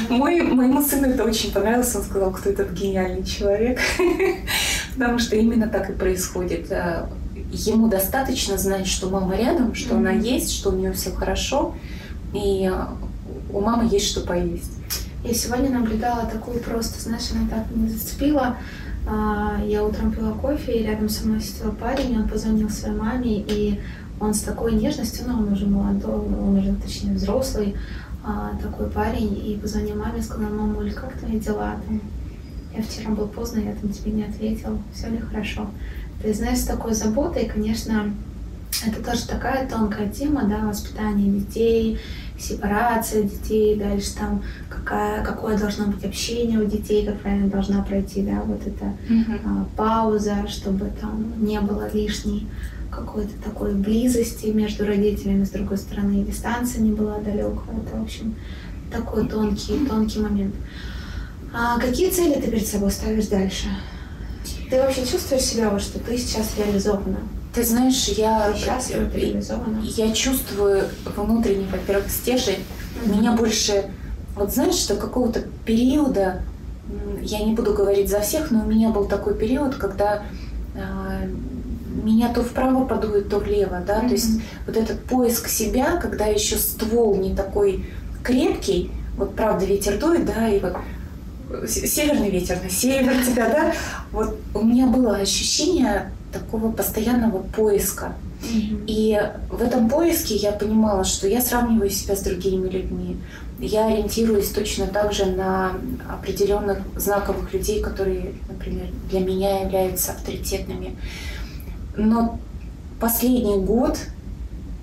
Мой, моему сыну это очень понравилось, он сказал, кто этот гениальный человек. Потому что именно так и происходит. Э, ему достаточно знать, что мама рядом, что она есть, что у нее все хорошо, и у мамы есть что поесть. Я сегодня наблюдала такую просто, знаешь, она так меня зацепила. А, я утром пила кофе, и рядом со мной сидел парень, он позвонил своей маме, и он с такой нежностью, ну, он уже молодой, он уже, точнее, взрослый, а, такой парень, и позвонил маме сказал, мамуль, как твои дела? Я вчера был поздно, я там тебе не ответил, все ли хорошо? Ты знаешь, с такой заботой, конечно, это тоже такая тонкая тема, да, воспитание детей, сепарация детей, дальше там какая, какое должно быть общение у детей, как правильно должна пройти, да, вот эта mm-hmm. а, пауза, чтобы там не было лишней какой-то такой близости между родителями, с другой стороны, дистанция не была далекая. Это, в общем, такой тонкий, тонкий момент. А какие цели ты перед собой ставишь дальше? Ты вообще чувствуешь себя, вот, что ты сейчас реализована? Ты знаешь, я, Сейчас я чувствую внутренний, во-первых, стержень. Mm-hmm. Меня больше, вот знаешь, что какого-то периода, я не буду говорить за всех, но у меня был такой период, когда э, меня то вправо подует, то влево, да, mm-hmm. то есть вот этот поиск себя, когда еще ствол не такой крепкий, вот правда ветер дует, да, и вот северный ветер на север тебя, да, вот у меня было ощущение такого постоянного поиска. И в этом поиске я понимала, что я сравниваю себя с другими людьми. Я ориентируюсь точно так же на определенных знаковых людей, которые, например, для меня являются авторитетными. Но последний год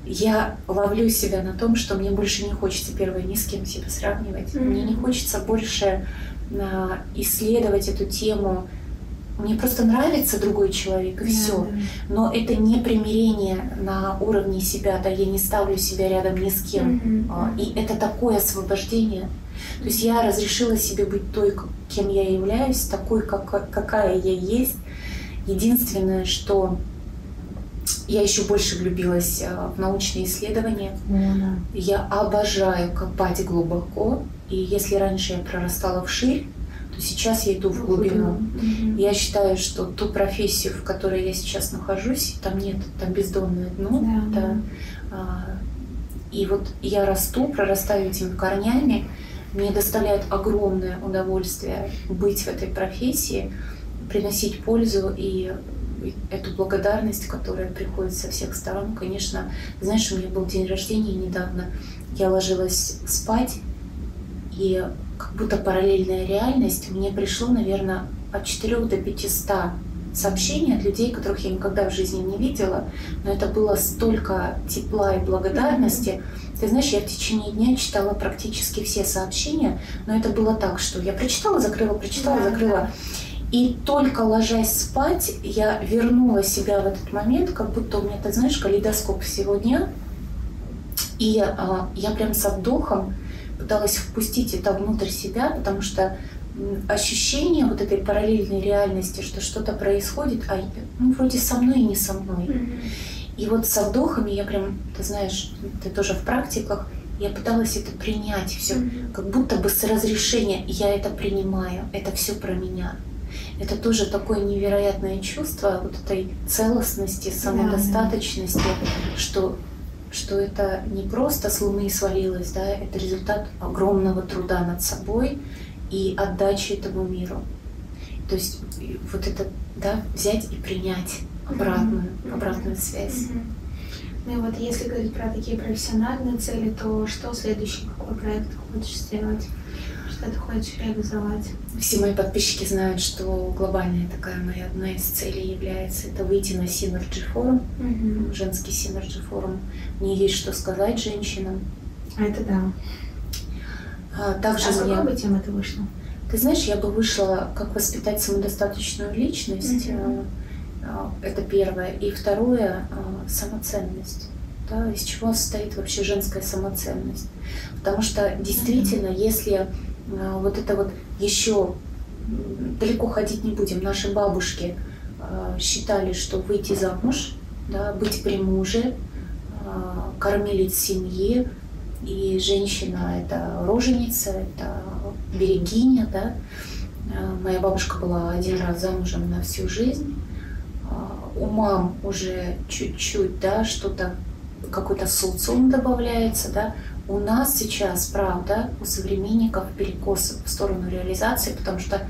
я ловлю себя на том, что мне больше не хочется, первое, ни с кем себя сравнивать. Mm-hmm. Мне не хочется больше а, исследовать эту тему мне просто нравится другой человек, и все. Но это не примирение на уровне себя, да, я не ставлю себя рядом ни с кем. Mm-hmm. И это такое освобождение. То есть я разрешила себе быть той, кем я являюсь, такой, как, какая я есть. Единственное, что я еще больше влюбилась а, в научные исследования. Mm-hmm. Я обожаю копать глубоко. И если раньше я прорастала вширь, то сейчас я иду в глубину. Mm-hmm. Я считаю, что ту профессию, в которой я сейчас нахожусь, там нет, там бездонное дно. Да. да. А, и вот я расту, прорастаю этими корнями. Мне доставляет огромное удовольствие быть в этой профессии, приносить пользу и эту благодарность, которая приходит со всех сторон. Конечно, знаешь, у меня был день рождения недавно. Я ложилась спать, и как будто параллельная реальность, мне пришло, наверное, от 4 до 500 сообщений от людей, которых я никогда в жизни не видела, но это было столько тепла и благодарности. Ты знаешь, я в течение дня читала практически все сообщения, но это было так, что я прочитала, закрыла, прочитала, да, закрыла. И только ложась спать, я вернула себя в этот момент, как будто у меня, ты знаешь, калейдоскоп всего дня. И а, я прям со вдохом пыталась впустить это внутрь себя, потому что ощущение вот этой параллельной реальности, что что-то происходит, а ну, вроде со мной и не со мной. Mm-hmm. И вот со вдохами я прям, ты знаешь, ты тоже в практиках, я пыталась это принять все, mm-hmm. как будто бы с разрешения я это принимаю, это все про меня. Это тоже такое невероятное чувство вот этой целостности, самодостаточности, да, что что это не просто с Луны свалилось, да, это результат огромного труда над собой и отдачи этому миру. То есть вот это, да, взять и принять обратную, mm-hmm. обратную связь. Mm-hmm. Ну и вот если говорить про такие профессиональные цели, то что следующий, какой проект хочешь сделать? Что ты хочешь реализовать? Все мои подписчики знают, что глобальная такая моя одна из целей является это выйти на Synergy форум, угу. женский Synergy форум. Мне есть что сказать женщинам. А это да. А, также а какой бы тем это вышло? Ты знаешь, я бы вышла, как воспитать самодостаточную личность. Угу. Это первое. И второе – самоценность. Да, из чего состоит вообще женская самоценность. Потому что действительно, если а, вот это вот еще далеко ходить не будем. Наши бабушки а, считали, что выйти замуж, да, быть при муже, а, кормилить семьи, и женщина это роженица, это берегиня, да. Моя бабушка была один раз замужем на всю жизнь. У мам уже чуть-чуть, да, что-то, какой-то социум добавляется, да, у нас сейчас, правда, у современников перекос в сторону реализации, потому что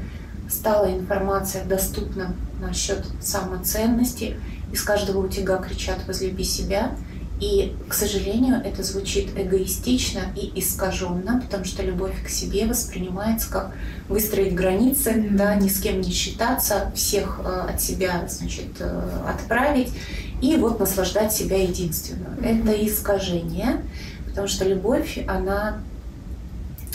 стала информация доступна насчет самоценности, из каждого утюга кричат «возлюби себя», и, к сожалению, это звучит эгоистично и искаженно, потому что любовь к себе воспринимается как выстроить границы, mm-hmm. да, ни с кем не считаться, всех э, от себя, значит, э, отправить и вот наслаждать себя единственную. Mm-hmm. Это искажение. Потому что любовь, она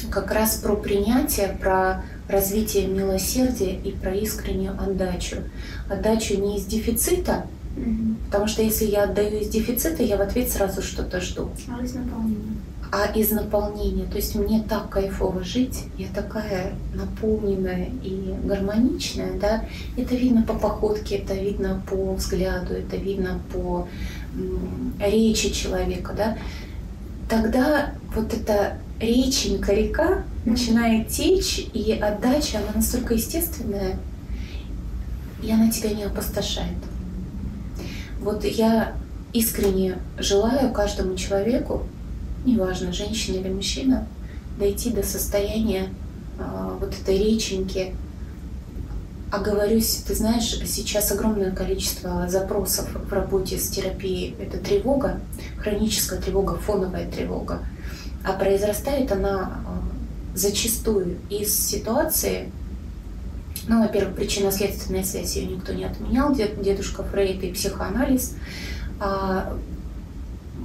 как раз про принятие, про развитие милосердия и про искреннюю отдачу. Отдачу не из дефицита, mm потому что если я отдаю из дефицита, я в ответ сразу что-то жду. А из наполнения? А из наполнения. То есть мне так кайфово жить, я такая наполненная и гармоничная, да. Это видно по походке, это видно по взгляду, это видно по речи человека, да тогда вот эта реченька, река начинает течь, и отдача, она настолько естественная, и она тебя не опустошает. Вот я искренне желаю каждому человеку, неважно, женщина или мужчина, дойти до состояния э, вот этой реченьки. Оговорюсь, ты знаешь, сейчас огромное количество запросов в работе с терапией. Это тревога, хроническая тревога, фоновая тревога. А произрастает она э, зачастую из ситуации, ну, во-первых, причинно-следственная связь ее никто не отменял, дед, дедушка Фрейд и психоанализ, а,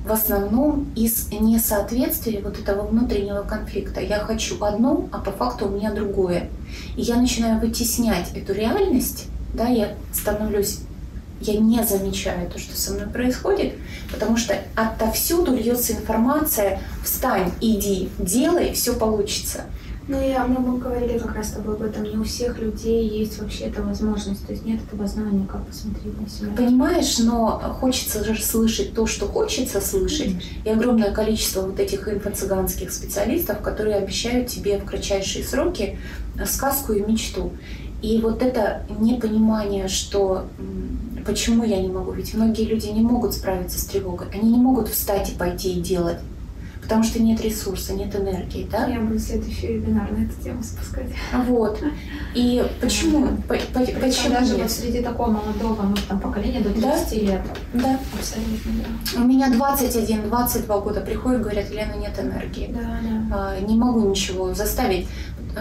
в основном из несоответствия вот этого внутреннего конфликта. Я хочу одно, а по факту у меня другое. И я начинаю вытеснять эту реальность, да, я становлюсь, я не замечаю то, что со мной происходит, потому что отовсюду льется информация, встань, иди, делай, все получится. Ну, я, мы, мы говорили как раз с тобой об этом. Не у всех людей есть вообще эта возможность. То есть нет этого знания, как посмотреть на себя. Понимаешь, но хочется же слышать то, что хочется слышать. Конечно. И огромное количество вот этих инфо-цыганских специалистов, которые обещают тебе в кратчайшие сроки сказку и мечту. И вот это непонимание, что почему я не могу, ведь многие люди не могут справиться с тревогой, они не могут встать и пойти и делать потому что нет ресурса, нет энергии, да? Я буду следующий вебинар на эту тему спускать. Вот. И почему? По, по, почему Даже вот среди такого молодого, ну, там, поколения до 30 да? лет. Да. Абсолютно, да. У меня 21-22 года приходят, говорят, Елена, нет энергии. Да, да. А, не могу ничего заставить.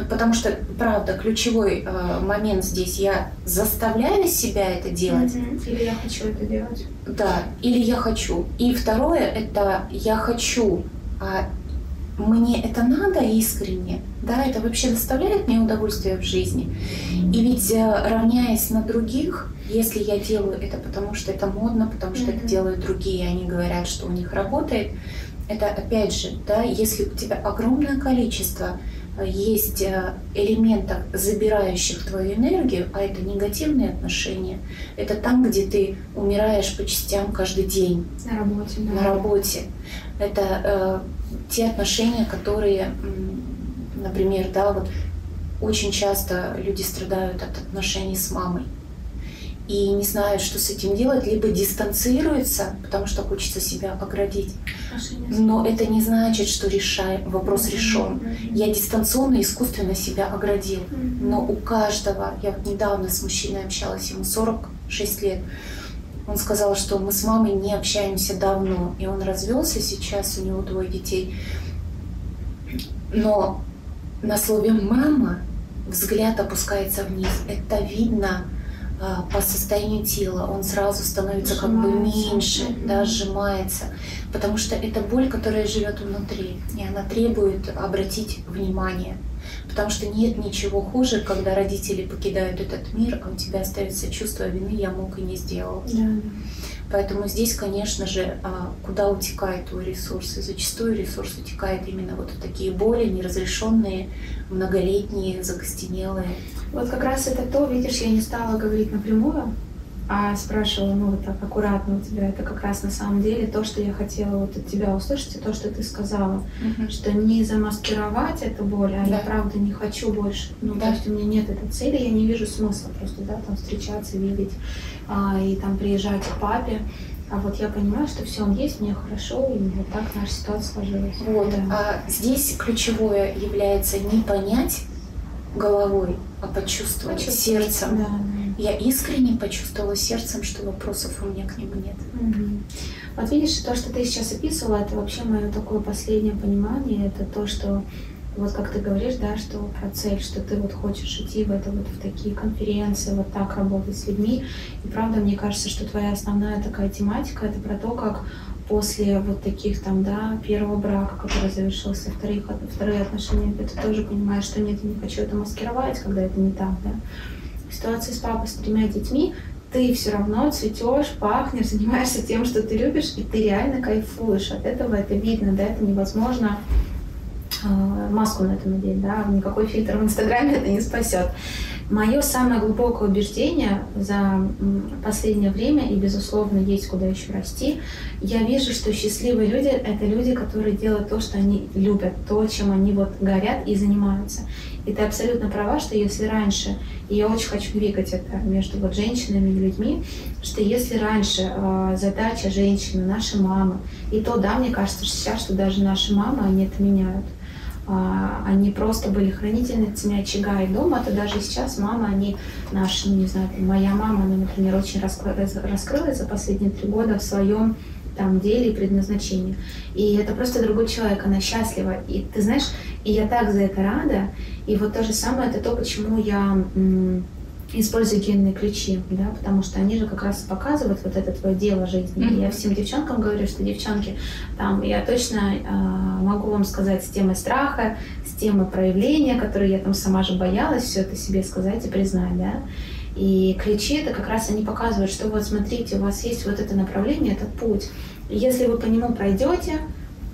Потому что, правда, ключевой э, момент здесь я заставляю себя это делать. Mm-hmm. Или я хочу это делать. Да, или я хочу. И второе это я хочу а мне это надо искренне, да, это вообще доставляет мне удовольствие в жизни. И ведь э, равняясь на других, если я делаю это потому, что это модно, потому что mm-hmm. это делают другие, они говорят, что у них работает, это опять же, да, если у тебя огромное количество э, есть э, элементов, забирающих твою энергию, а это негативные отношения, это там, где ты умираешь по частям каждый день. На работе, да. На работе. Это э, те отношения, которые, например, да, вот очень часто люди страдают от отношений с мамой и не знают, что с этим делать, либо дистанцируются, потому что хочется себя оградить. Но это не значит, что решаем, вопрос решен. Я дистанционно, искусственно себя оградил. Но у каждого, я вот недавно с мужчиной общалась, ему 46 лет, он сказал, что мы с мамой не общаемся давно, и он развелся сейчас, у него двое детей. Но на слове «мама» взгляд опускается вниз. Это видно а, по состоянию тела. Он сразу становится сжимается. как бы меньше, mm-hmm. да, сжимается. Потому что это боль, которая живет внутри, и она требует обратить внимание. Потому что нет ничего хуже, когда родители покидают этот мир, а у тебя остается чувство вины, я мог и не сделал. Да. Поэтому здесь, конечно же, а, куда утекает твой ресурс? И зачастую ресурс утекает именно вот в такие боли, неразрешенные, многолетние, закостенелые. Вот как раз это то, видишь, я не стала говорить напрямую, а спрашивала, ну вот так аккуратно у тебя, это как раз на самом деле то, что я хотела вот от тебя услышать, и то, что ты сказала, угу. что не замаскировать эту боль, а да. я правда не хочу больше, ну да. то есть у меня нет этой цели, я не вижу смысла просто, да, там встречаться, видеть а, и там приезжать к папе, а вот я понимаю, что все, он есть, мне хорошо, и вот так наша ситуация сложилась. Вот, да. а здесь ключевое является не понять головой, а почувствовать, почувствовать сердцем. Да, Я искренне почувствовала сердцем, что вопросов у меня к нему нет. Угу. Вот видишь, то, что ты сейчас описывала, это вообще мое такое последнее понимание, это то, что вот как ты говоришь, да, что про цель, что ты вот хочешь идти в это вот в такие конференции, вот так работать с людьми. И правда, мне кажется, что твоя основная такая тематика это про то, как после вот таких там, да, первого брака, который завершился, вторых, вторые отношения, ты тоже понимаешь, что нет, я не хочу это маскировать, когда это не так, да. В ситуации с папой с тремя детьми ты все равно цветешь, пахнешь, занимаешься тем, что ты любишь, и ты реально кайфуешь от этого, это видно, да, это невозможно э, маску на это надеть, да, никакой фильтр в Инстаграме это не спасет. Мое самое глубокое убеждение за последнее время, и, безусловно, есть куда еще расти, я вижу, что счастливые люди — это люди, которые делают то, что они любят, то, чем они вот горят и занимаются. И ты абсолютно права, что если раньше, и я очень хочу двигать это между вот женщинами и людьми, что если раньше э, задача женщины, наши мамы, и то, да, мне кажется, что сейчас, что даже наши мамы, они это меняют, а, они просто были хранительницами очага и дома, то даже сейчас мама, они наши, ну, не знаю, моя мама, она, например, очень раскрылась за последние три года в своем там деле и предназначении. И это просто другой человек, она счастлива. И ты знаешь, и я так за это рада. И вот то же самое, это то, почему я использую генные ключи, да, потому что они же как раз показывают вот это твое дело жизни. Mm-hmm. Я всем девчонкам говорю, что девчонки, там, я точно э, могу вам сказать с темой страха, с темой проявления, которые я там сама же боялась, все это себе сказать и признать, да. И ключи это как раз они показывают, что вот смотрите, у вас есть вот это направление, этот путь. И если вы по нему пройдете,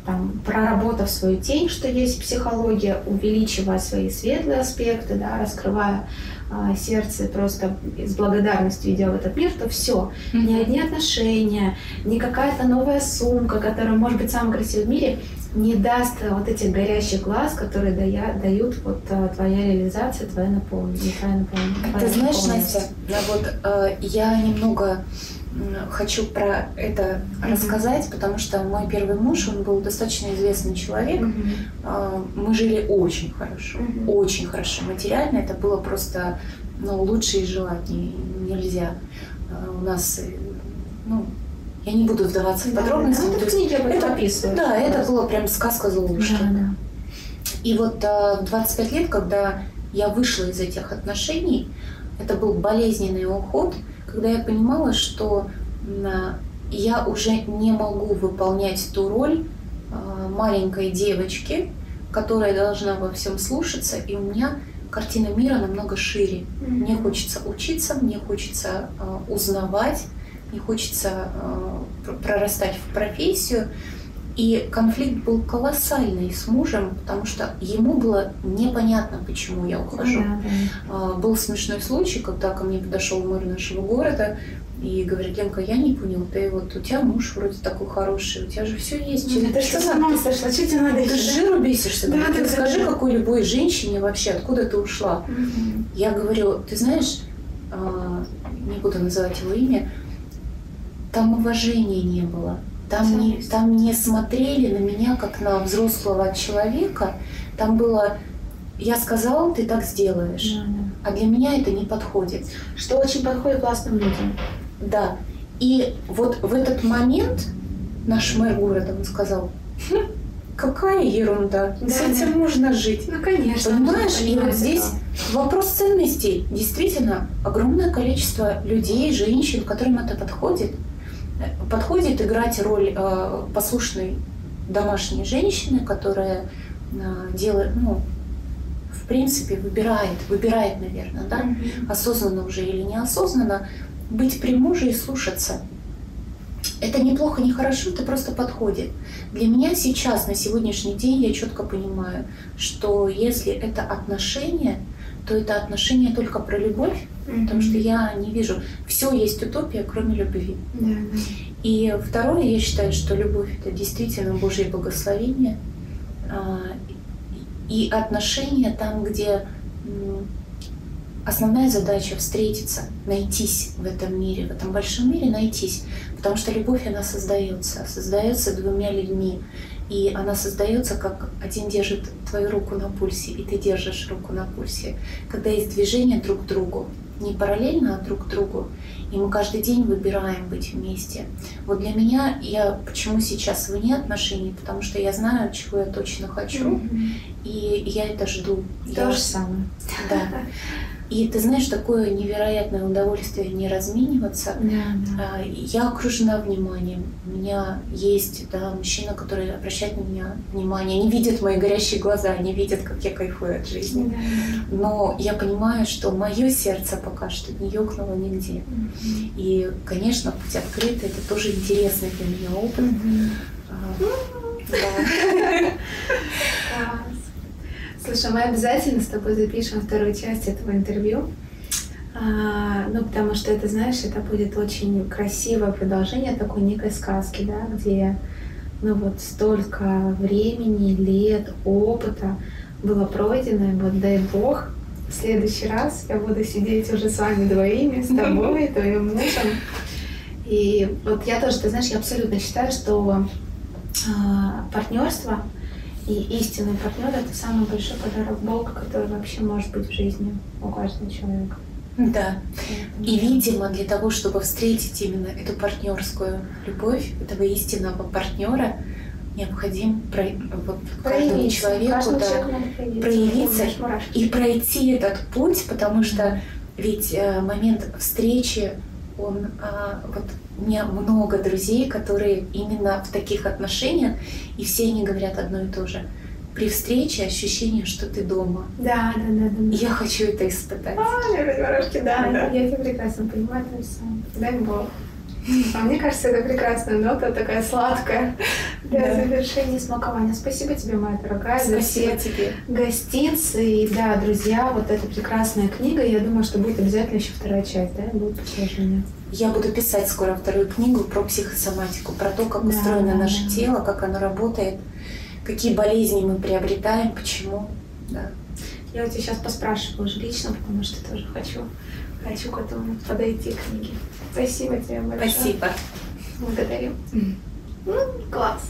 там, проработав свою тень, что есть психология, увеличивая свои светлые аспекты, да, раскрывая а, сердце просто с благодарностью идя в этот мир, то все. Ни одни отношения, ни какая-то новая сумка, которая может быть самая красивая в мире, не даст вот этих горящих глаз, которые дая, дают вот а, твоя реализация, твоя наполнение, твоя наполнение. Ты знаешь, Настя, вот э, я немного хочу про это mm-hmm. рассказать, потому что мой первый муж, он был достаточно известный человек. Mm-hmm. Мы жили очень хорошо, mm-hmm. очень хорошо. Материально это было просто ну, лучше и желать не, нельзя. У нас, э, ну, я не буду вдаваться в подробности. Да, да. Ну, это книги об этом описывают. Да, это было прям сказка Золушки. Да, да. И вот а, в 25 лет, когда я вышла из этих отношений, это был болезненный уход – когда я понимала, что я уже не могу выполнять ту роль а, маленькой девочки, которая должна во всем слушаться, и у меня картина мира намного шире. Mm-hmm. Мне хочется учиться, мне хочется э, узнавать, мне хочется э, прорастать в профессию. И конфликт был колоссальный с мужем, потому что ему было непонятно, почему я ухожу. Да, да. Был смешной случай, когда ко мне подошел мэр нашего города и говорит, Ленка, я не понял, ты вот у тебя муж вроде такой хороший, у тебя же все есть. Ну, ты что с ума сошла? Что тебе надо? Ты жиру бесишься. Да, ты да, скажи, да. какой любой женщине вообще, откуда ты ушла. Угу. Я говорю, ты знаешь, а, не буду называть его имя, там уважения не было. Там не, там не смотрели на меня как на взрослого человека. Там было я сказал, ты так сделаешь. Да, да. А для меня это не подходит. Что очень подходит классным людям. Да. И вот в этот момент наш мэр города он сказал, хм, какая ерунда, да, с этим да. можно жить. Ну, конечно. Понимаешь, и вот здесь вопрос ценностей. Действительно, огромное количество людей, женщин, которым это подходит подходит играть роль э, послушной домашней женщины, которая э, делает, ну, в принципе, выбирает, выбирает, наверное, да, mm-hmm. осознанно уже или неосознанно, быть при муже и слушаться. Это неплохо, не хорошо, это просто подходит. Для меня сейчас, на сегодняшний день, я четко понимаю, что если это отношения, то это отношения только про любовь, mm-hmm. потому что я не вижу, все есть утопия, кроме любви. И второе, я считаю, что любовь это действительно Божье благословение а, и отношения там, где основная задача встретиться, найтись в этом мире, в этом большом мире найтись, потому что любовь она создается, создается двумя людьми. И она создается, как один держит твою руку на пульсе, и ты держишь руку на пульсе. Когда есть движение друг к другу, не параллельно, а друг к другу. И мы каждый день выбираем быть вместе. Вот для меня, я почему сейчас вне отношений, потому что я знаю, чего я точно хочу, mm-hmm. и я это жду. То я... же самое. Да. И ты знаешь, такое невероятное удовольствие не размениваться. Да, да. Я окружена вниманием. У меня есть да, мужчина, который обращает на меня внимание. Они видят мои горящие глаза, они видят, как я кайфую от жизни. Да. Но я понимаю, что мое сердце пока что не ёкнуло нигде. Mm-hmm. И, конечно, путь открытый, это тоже интересный для меня опыт. Mm-hmm. А, да. Слушай, мы обязательно с тобой запишем вторую часть этого интервью. А, ну, потому что это, знаешь, это будет очень красивое продолжение такой некой сказки, да, где ну вот столько времени, лет, опыта было пройдено, и вот дай бог, в следующий раз я буду сидеть уже с вами двоими, с тобой, твоим мужем. И вот я тоже, ты знаешь, я абсолютно считаю, что э, партнерство и истинный партнер это самый большой подарок Бога, который вообще может быть в жизни у каждого человека. Да. И, видимо, для того, чтобы встретить именно эту партнерскую любовь, этого истинного партнера, необходим про, вот, каждому человеку да, проявиться и пройти этот путь, потому что ведь э, момент встречи, он э, вот у меня много друзей, которые именно в таких отношениях, и все они говорят одно и то же при встрече ощущение, что ты дома. Да, да, да. да. Я хочу это испытать. А, Верошки, да, да. Я тебя прекрасно понимаю, Тарсон. Дай Бог. А мне кажется, это прекрасная нота, такая сладкая для да. завершения смакования. Спасибо тебе, моя дорогая, Спасибо за все тебе. гостинцы. И да, друзья, вот эта прекрасная книга. Я думаю, что будет обязательно еще вторая часть, да, будет продолжение. Я буду писать скоро вторую книгу про психосоматику, про то, как да, устроено да, наше да. тело, как оно работает какие болезни мы приобретаем, почему. Да. Я у тебя сейчас поспрашиваю уже лично, потому что тоже хочу, хочу к этому подойти к книге. Спасибо тебе большое. Спасибо. Благодарю. Mm. Ну, класс.